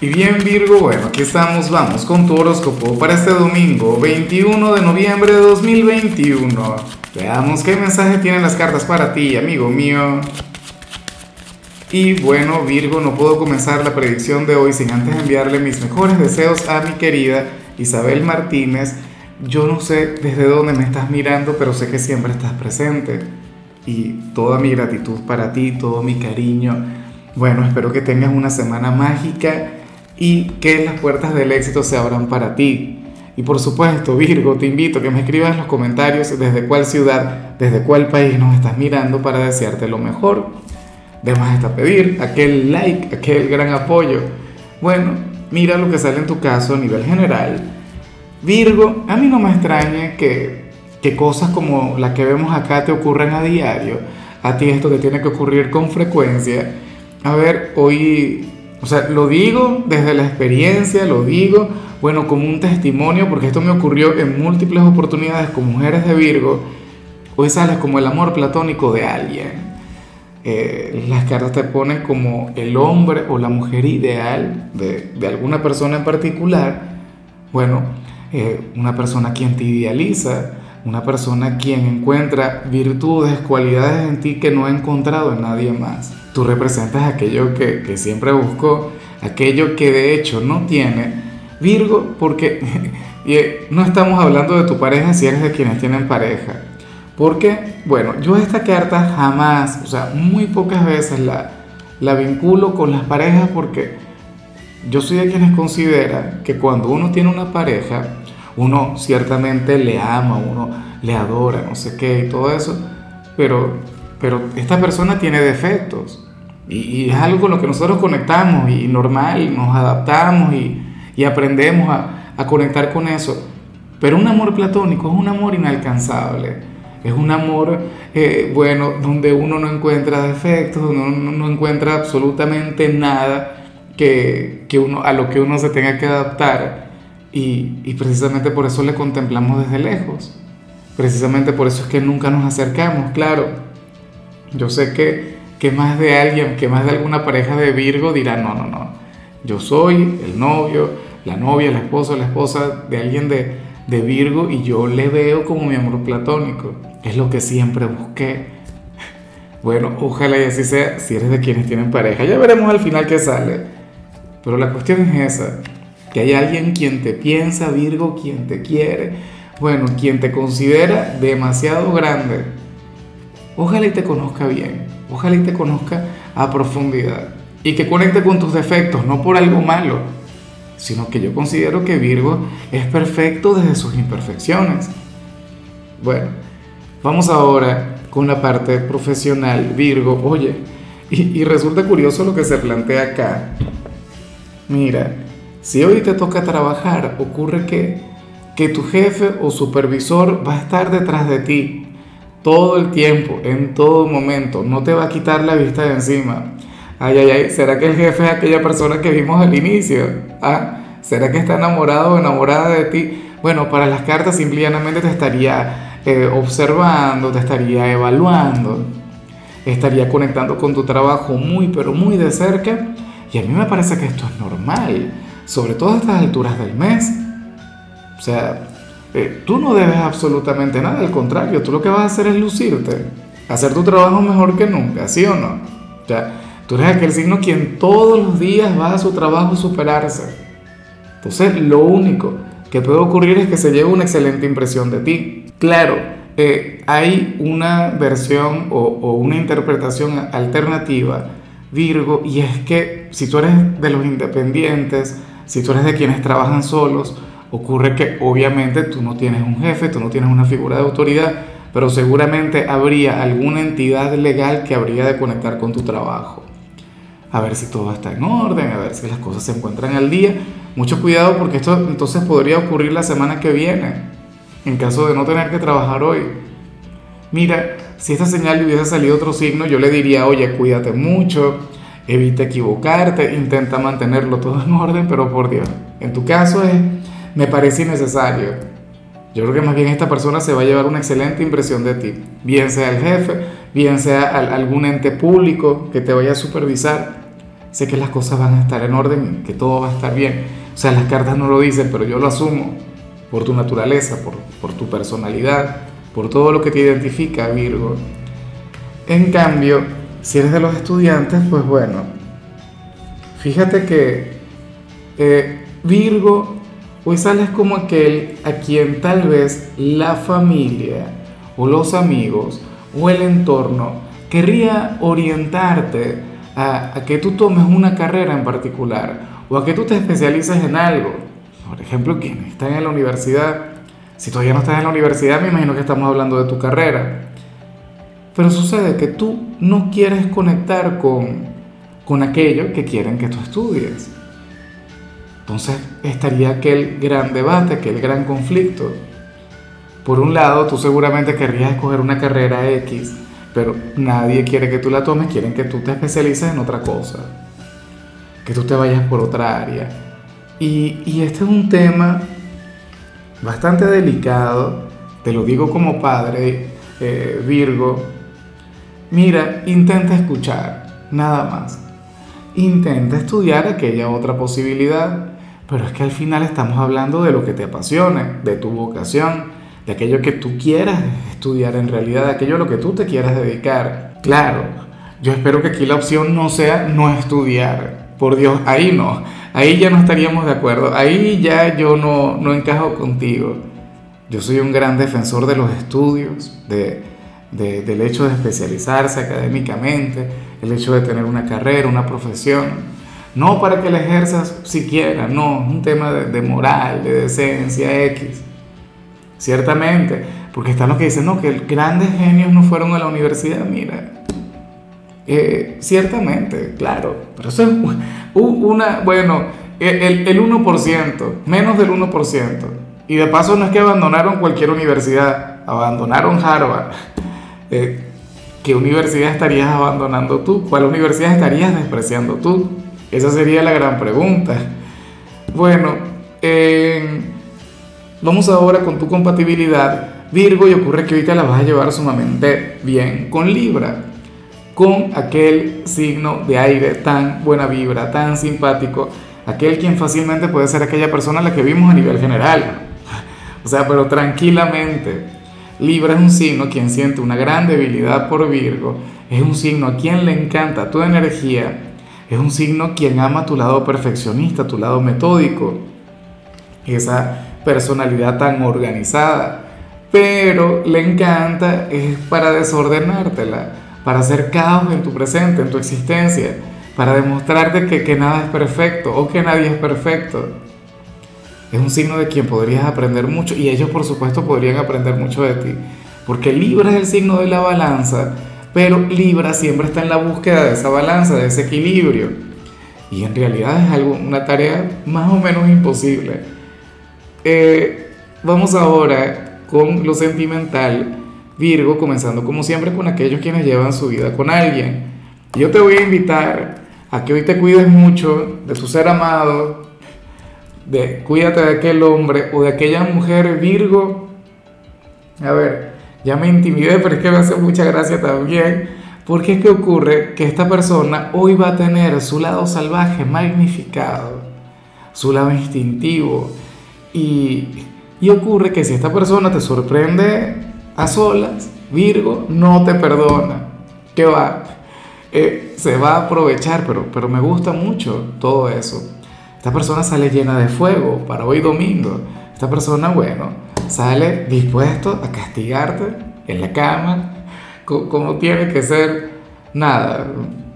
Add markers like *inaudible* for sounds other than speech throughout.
Y bien Virgo, bueno, aquí estamos, vamos con tu horóscopo para este domingo 21 de noviembre de 2021. Veamos qué mensaje tienen las cartas para ti, amigo mío. Y bueno Virgo, no puedo comenzar la predicción de hoy sin antes enviarle mis mejores deseos a mi querida Isabel Martínez. Yo no sé desde dónde me estás mirando, pero sé que siempre estás presente. Y toda mi gratitud para ti, todo mi cariño. Bueno, espero que tengas una semana mágica y que las puertas del éxito se abran para ti. Y por supuesto, Virgo, te invito a que me escribas en los comentarios desde cuál ciudad, desde cuál país nos estás mirando para desearte lo mejor. Además está pedir aquel like, aquel gran apoyo. Bueno, mira lo que sale en tu caso a nivel general. Virgo, a mí no me extraña que, que cosas como las que vemos acá te ocurran a diario. A ti esto te tiene que ocurrir con frecuencia. A ver, hoy o sea, lo digo desde la experiencia, lo digo, bueno, como un testimonio, porque esto me ocurrió en múltiples oportunidades con mujeres de Virgo. Hoy sales como el amor platónico de alguien. Eh, las cartas te ponen como el hombre o la mujer ideal de, de alguna persona en particular. Bueno, eh, una persona quien te idealiza, una persona quien encuentra virtudes, cualidades en ti que no ha encontrado en nadie más. Tú representas aquello que, siempre buscó, aquello que de hecho no tiene. Virgo, porque *laughs* eh, no estamos hablando de tu pareja si eres de quienes tienen pareja. Porque, bueno, yo esta carta jamás, o sea, muy pocas veces la, la vinculo con las parejas porque yo soy de quienes considera que cuando uno tiene una pareja, uno ciertamente le ama, uno le adora, no sé qué y todo eso, pero, pero esta persona tiene defectos y, es algo con lo que nosotros conectamos y normal, nos adaptamos y, y aprendemos a, a, conectar con eso. Pero un amor platónico es un amor inalcanzable, es un amor, eh, bueno, donde uno no encuentra defectos, donde uno no encuentra absolutamente nada que, que uno, a lo que uno se tenga que adaptar y, precisamente por eso le contemplamos desde lejos. Precisamente por eso es que nunca nos acercamos. Claro, yo sé que, que más de alguien, que más de alguna pareja de Virgo dirá, no, no, no. Yo soy el novio, la novia, el esposo, la esposa de alguien de, de Virgo y yo le veo como mi amor platónico. Es lo que siempre busqué. *laughs* Bueno, ojalá y así sea si eres de quienes tienen pareja. Ya veremos al final qué sale. Pero la cuestión es esa que hay alguien quien te piensa, Virgo, quien te quiere, bueno, quien te considera demasiado grande. Ojalá y te conozca bien, ojalá y te conozca a profundidad y que conecte con tus defectos, no por algo malo, sino que yo considero que Virgo es perfecto desde sus imperfecciones. Bueno, vamos ahora con la parte profesional, Virgo. Oye, y, y resulta curioso lo que se plantea acá. Mira, si hoy te toca trabajar, ocurre que, que tu jefe o supervisor va a estar detrás de ti todo el tiempo, en todo momento, no te va a quitar la vista de encima. Ay, ay, ay, ¿será que el jefe es aquella persona que vimos al inicio? ¿Ah? ¿Será que está enamorado o enamorada de ti? Bueno, para las cartas simplemente te estaría eh, observando, te estaría evaluando, estaría conectando con tu trabajo muy, pero muy de cerca. Y a mí me parece que esto es normal sobre todo a estas alturas del mes. O sea, eh, tú no debes absolutamente nada, al contrario, tú lo que vas a hacer es lucirte, hacer tu trabajo mejor que nunca, ¿sí o no? O sea, tú eres aquel signo quien todos los días va a su trabajo a superarse. Entonces, lo único que puede ocurrir es que se lleve una excelente impresión de ti. Claro, eh, hay una versión o, o una interpretación alternativa, Virgo, y es que si tú eres de los independientes, si tú eres de quienes trabajan solos, ocurre que obviamente tú no tienes un jefe, tú no tienes una figura de autoridad, pero seguramente habría alguna entidad legal que habría de conectar con tu trabajo. A ver si todo está en orden, a ver si las cosas se encuentran al día. Mucho cuidado porque esto entonces podría ocurrir la semana que viene, en caso de no tener que trabajar hoy. Mira, si esta señal hubiese salido otro signo, yo le diría, oye, cuídate mucho, evita equivocarte, intenta mantenerlo todo en orden, pero por Dios, en tu caso es, me parece innecesario. Yo creo que más bien esta persona se va a llevar una excelente impresión de ti, bien sea el jefe, bien sea algún ente público que te vaya a supervisar. sé que las cosas van a estar en orden, que todo va a estar bien. O sea, las cartas no lo dicen, pero yo lo asumo por tu naturaleza, por, tu personalidad, por todo lo que te identifica, Virgo. En cambio, si eres de los estudiantes, pues bueno, fíjate que eh, Virgo, hoy sales como aquel a quien tal vez la familia o los amigos o el entorno querría orientarte a, a, que tú tomes una carrera en particular o a que tú te especialices en algo. Por ejemplo, quien está en la universidad, si todavía no estás en la universidad, me imagino que estamos hablando de tu carrera. Pero sucede que tú no quieres conectar con, con aquello que quieren que tú estudies. Entonces estaría aquel gran debate, aquel gran conflicto. Por un lado, tú seguramente querrías escoger una carrera X pero nadie quiere que tú la tomes, quieren que tú te especialices en otra cosa, que tú te vayas por otra área. Y, y este es un tema bastante delicado, te lo digo como padre, eh, Virgo. Mira, intenta escuchar, nada más. Intenta estudiar aquella otra posibilidad, pero es que al final estamos hablando de lo que te apasione, de tu vocación, de aquello que tú quieras estudiar en realidad, de aquello a lo que tú te quieras dedicar. Claro, yo espero que aquí la opción no sea no estudiar. Por Dios, ahí no. Ahí ya no estaríamos de acuerdo. Ahí ya yo no, no encajo contigo. Yo soy un gran defensor de los estudios, de, del hecho de especializarse académicamente, el hecho de tener una carrera, una profesión. No para que la ejerzas siquiera, no, es un tema de, moral, de decencia X. Ciertamente, porque están los que dicen, no, que grandes genios no fueron a la universidad, mira. Eh, ciertamente, claro, pero eso es una, bueno, el, el 1%, menos del 1%. Y de paso no es que abandonaron cualquier universidad, abandonaron Harvard. Eh, ¿Qué universidad estarías abandonando tú? ¿Cuál universidad estarías despreciando tú? Esa sería la gran pregunta. Bueno, eh, Vamos ahora con tu compatibilidad Virgo y ocurre que ahorita la vas a llevar sumamente bien con Libra, con aquel signo de aire tan buena vibra, tan simpático, aquel quien fácilmente puede ser aquella persona a la que vimos a nivel general. O sea, pero tranquilamente. Libra es un signo quien siente una gran debilidad por Virgo, es un signo a quien le encanta tu energía, es un signo quien ama tu lado perfeccionista, tu lado metódico, esa personalidad tan organizada, pero le encanta es para desordenártela, para hacer caos en tu presente, en tu existencia, para demostrarte que, que nada es perfecto o que nadie es perfecto. Es un signo de quien podrías aprender mucho y ellos por supuesto podrían aprender mucho de ti, porque Libra es el signo de la balanza, pero Libra siempre está en la búsqueda de esa balanza, de ese equilibrio. Y en realidad es algo, una tarea más o menos imposible eh, vamos ahora con lo sentimental, Virgo, comenzando como siempre con aquellos quienes llevan su vida con alguien. Yo te voy a invitar a que hoy te cuides mucho de tu ser amado, de cuídate de aquel hombre o de aquella mujer Virgo. A ver, ya me intimidé, pero es que me hace mucha gracia también. Porque es que ocurre que esta persona hoy va a tener su lado salvaje magnificado, su lado instintivo, y, ocurre que si esta persona te sorprende a solas, Virgo no te perdona. ¿Qué va? Eh, se va a aprovechar, pero, pero me gusta mucho todo eso. Esta persona sale llena de fuego para hoy domingo. Esta persona, bueno, sale dispuesto a castigarte en la cama, como tiene que ser. Nada,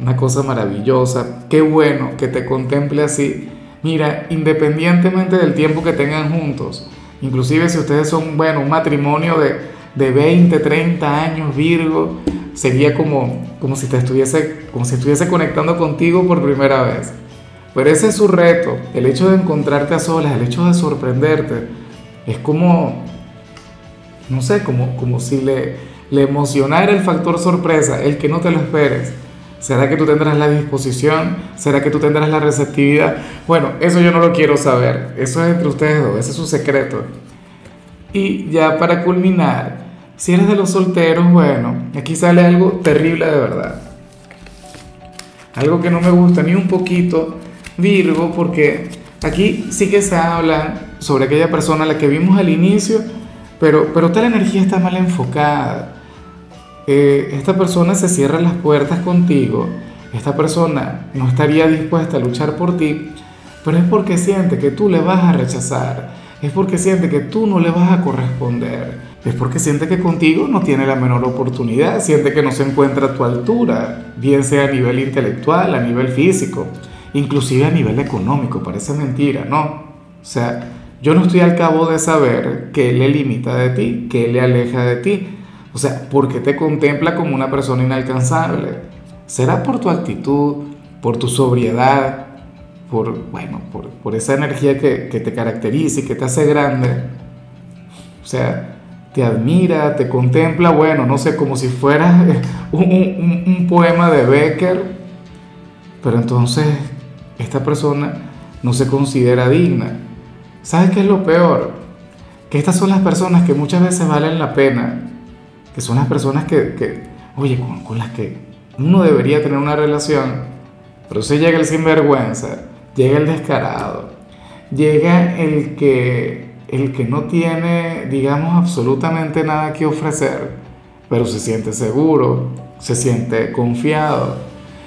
una cosa maravillosa. Qué bueno que te contemple así Mira, independientemente del tiempo que tengan juntos, inclusive si ustedes son, bueno, un matrimonio de, de 20, 30 años, Virgo, sería como, como, si te estuviese, como si estuviese conectando contigo por primera vez. Pero ese es su reto, el hecho de encontrarte a solas, el hecho de sorprenderte, es como, no sé, como, como si le, emocionara el factor sorpresa, el que no te lo esperes. ¿Será que tú tendrás la disposición? ¿Será que tú tendrás la receptividad? Bueno, eso yo no lo quiero saber. Eso es entre ustedes dos, ese es su secreto. Y ya para culminar, si eres de los solteros, bueno, aquí sale algo terrible de verdad. Algo que no me gusta ni un poquito, Virgo, porque aquí sí que se habla sobre aquella persona a la que vimos al inicio, pero, pero tal energía está mal enfocada. Eh, esta persona se cierra las puertas contigo, esta persona no estaría dispuesta a luchar por ti, pero es porque siente que tú le vas a rechazar, es porque siente que tú no le vas a corresponder, es porque siente que contigo no tiene la menor oportunidad, siente que no se encuentra a tu altura, bien sea a nivel intelectual, a nivel físico, inclusive a nivel económico, parece mentira, ¿no? O sea, yo no estoy al cabo de saber qué le limita de ti, qué le aleja de ti, o sea, porque te contempla como una persona inalcanzable. ¿Será por tu actitud, por tu sobriedad, por, bueno, por, por esa energía que, que te caracteriza y que te hace grande? O sea, te admira, te contempla, bueno, no sé, como si fuera *laughs* un, un, un, poema de Becker, pero entonces esta persona no se considera digna. ¿Sabes qué es lo peor? Que estas son las personas que muchas veces valen la pena, que son las personas que, que oye, con, con, las que uno debería tener una relación, pero si llega el sinvergüenza, llega el descarado, llega el que el que no tiene, digamos, absolutamente nada que ofrecer, pero se siente seguro, se siente confiado.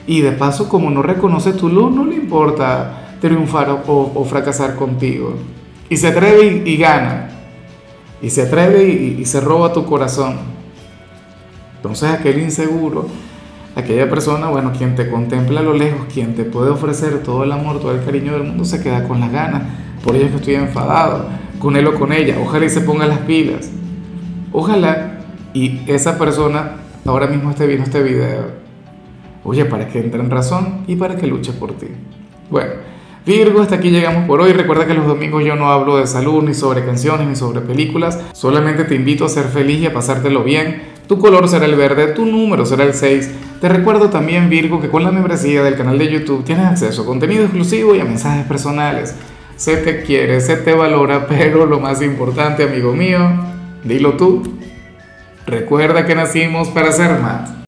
Y de paso, como no reconoce tu luz, no le importa triunfar o, o fracasar contigo. Y se atreve y, gana. Y se atreve y, y, se roba tu corazón. Entonces aquel inseguro, aquella persona, bueno, quien te contempla a lo lejos, quien te puede ofrecer todo el amor, todo el cariño del mundo, se queda con las ganas. Por ello es que estoy enfadado con él o con ella. Ojalá y se ponga las pilas. Ojalá y esa persona ahora mismo esté viendo este video. Oye, para que entre en razón y para que luche por ti. Bueno, Virgo, hasta aquí llegamos por hoy. Recuerda que los domingos yo no hablo de salud, ni sobre canciones, ni sobre películas. Solamente te invito a ser feliz y a pasártelo bien. Tu color será el verde, tu número será el 6. Te recuerdo también, Virgo, que con la membresía del canal de YouTube tienes acceso a contenido exclusivo y a mensajes personales se te quiere, se te valora, *laughs* pero lo más importante, amigo mío, dilo tú, recuerda que nacimos para ser más.